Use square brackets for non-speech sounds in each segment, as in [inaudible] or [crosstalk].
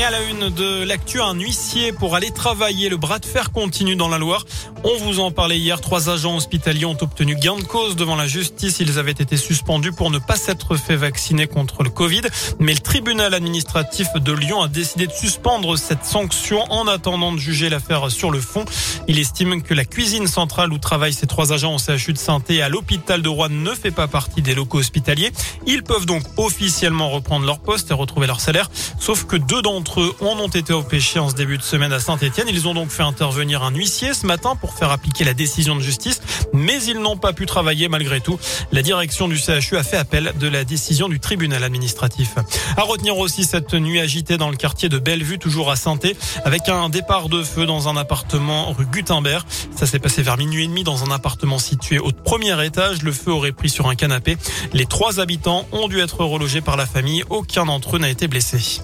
Et à la une de l'actu, un huissier pour aller travailler. Le bras de fer continue dans la Loire. On vous en parlait hier. Trois agents hospitaliers ont obtenu gain de cause devant la justice. Ils avaient été suspendus pour ne pas s'être fait vacciner contre le Covid. Mais le tribunal administratif de Lyon a décidé de suspendre cette sanction en attendant de juger l'affaire sur le fond. Il estime que la cuisine centrale où travaillent ces trois agents au CHU de saint à l'hôpital de Rouen ne fait pas partie des locaux hospitaliers. Ils peuvent donc officiellement reprendre leur poste et retrouver leur salaire. Sauf que deux d'entre eux en ont été empêchés en ce début de semaine à Saint-Etienne. Ils ont donc fait intervenir un huissier ce matin pour faire appliquer la décision de justice, mais ils n'ont pas pu travailler malgré tout. La direction du CHU a fait appel de la décision du tribunal administratif. À retenir aussi cette nuit agitée dans le quartier de Bellevue, toujours à saint avec un départ de feu dans un appartement rue Gutenberg. Ça s'est passé vers minuit et demi dans un appartement situé au premier étage. Le feu aurait pris sur un canapé. Les trois habitants ont dû être relogés par la famille. Aucun d'entre eux n'a été blessé.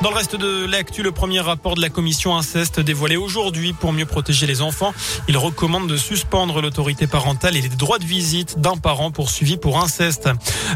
Dans le reste de l'actu, le premier rapport de la commission inceste dévoilé aujourd'hui pour mieux protéger les enfants. Il recommande de suspendre l'autorité parentale et les droits de visite d'un parent poursuivi pour inceste.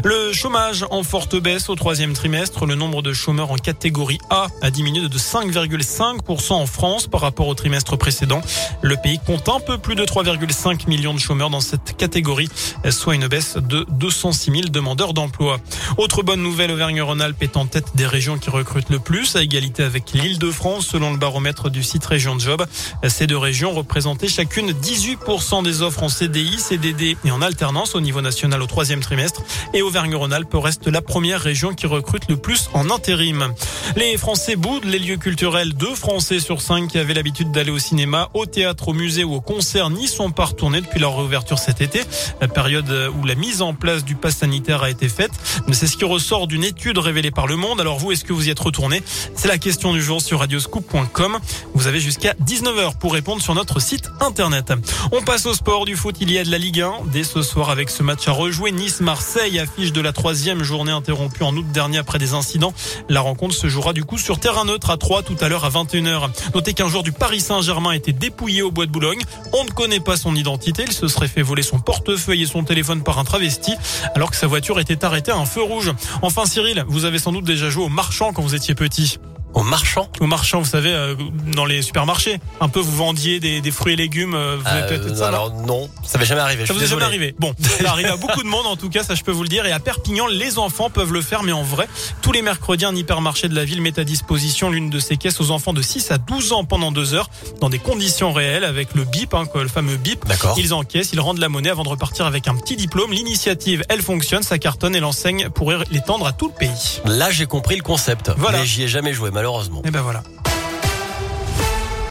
Le chômage en forte baisse au troisième trimestre. Le nombre de chômeurs en catégorie A a diminué de 5,5% en France par rapport au trimestre précédent. Le pays compte un peu plus de 3,5 millions de chômeurs dans cette catégorie, soit une baisse de 206 000 demandeurs d'emploi. Autre bonne nouvelle, Auvergne-Rhône-Alpes est en tête des régions qui recrutent le plus plus, à égalité avec l'île de France, selon le baromètre du site Région Job. Ces deux régions représentaient chacune 18% des offres en CDI, CDD et en alternance au niveau national au troisième trimestre. Et Auvergne-Rhône-Alpes reste la première région qui recrute le plus en intérim. Les Français boudent les lieux culturels. Deux Français sur cinq qui avaient l'habitude d'aller au cinéma, au théâtre, au musée ou au concert n'y sont pas retournés depuis leur réouverture cet été, la période où la mise en place du pass sanitaire a été faite. Mais c'est ce qui ressort d'une étude révélée par Le Monde. Alors vous, est-ce que vous y êtes retourné c'est la question du jour sur radioscoop.com. Vous avez jusqu'à 19h pour répondre sur notre site internet. On passe au sport du foot. Il y a de la Ligue 1 dès ce soir avec ce match à rejouer. Nice-Marseille affiche de la troisième journée interrompue en août dernier après des incidents. La rencontre se jouera du coup sur terrain neutre à 3 tout à l'heure à 21h. Notez qu'un joueur du Paris Saint-Germain a été dépouillé au bois de Boulogne. On ne connaît pas son identité. Il se serait fait voler son portefeuille et son téléphone par un travesti alors que sa voiture était arrêtée à un feu rouge. Enfin Cyril, vous avez sans doute déjà joué au marchand quand vous étiez petit appétit. Au marchand Au marchand, vous savez, euh, dans les supermarchés. Un peu, vous vendiez des, des fruits et légumes. Euh, vous avez euh, ça, alors non, ça m'est jamais arrivé. Ça vous est jamais arrivé. Bon, [laughs] ça arrive à beaucoup de monde en tout cas, ça je peux vous le dire. Et à Perpignan, les enfants peuvent le faire, mais en vrai, tous les mercredis, un hypermarché de la ville met à disposition l'une de ses caisses aux enfants de 6 à 12 ans pendant deux heures, dans des conditions réelles, avec le bip, hein, le fameux bip. D'accord. Ils encaissent, ils rendent la monnaie avant de repartir avec un petit diplôme. L'initiative, elle fonctionne, ça cartonne et l'enseigne pourrait l'étendre à tout le pays. Là, j'ai compris le concept. Voilà. Mais j'y ai jamais joué, malheureusement. Et ben voilà.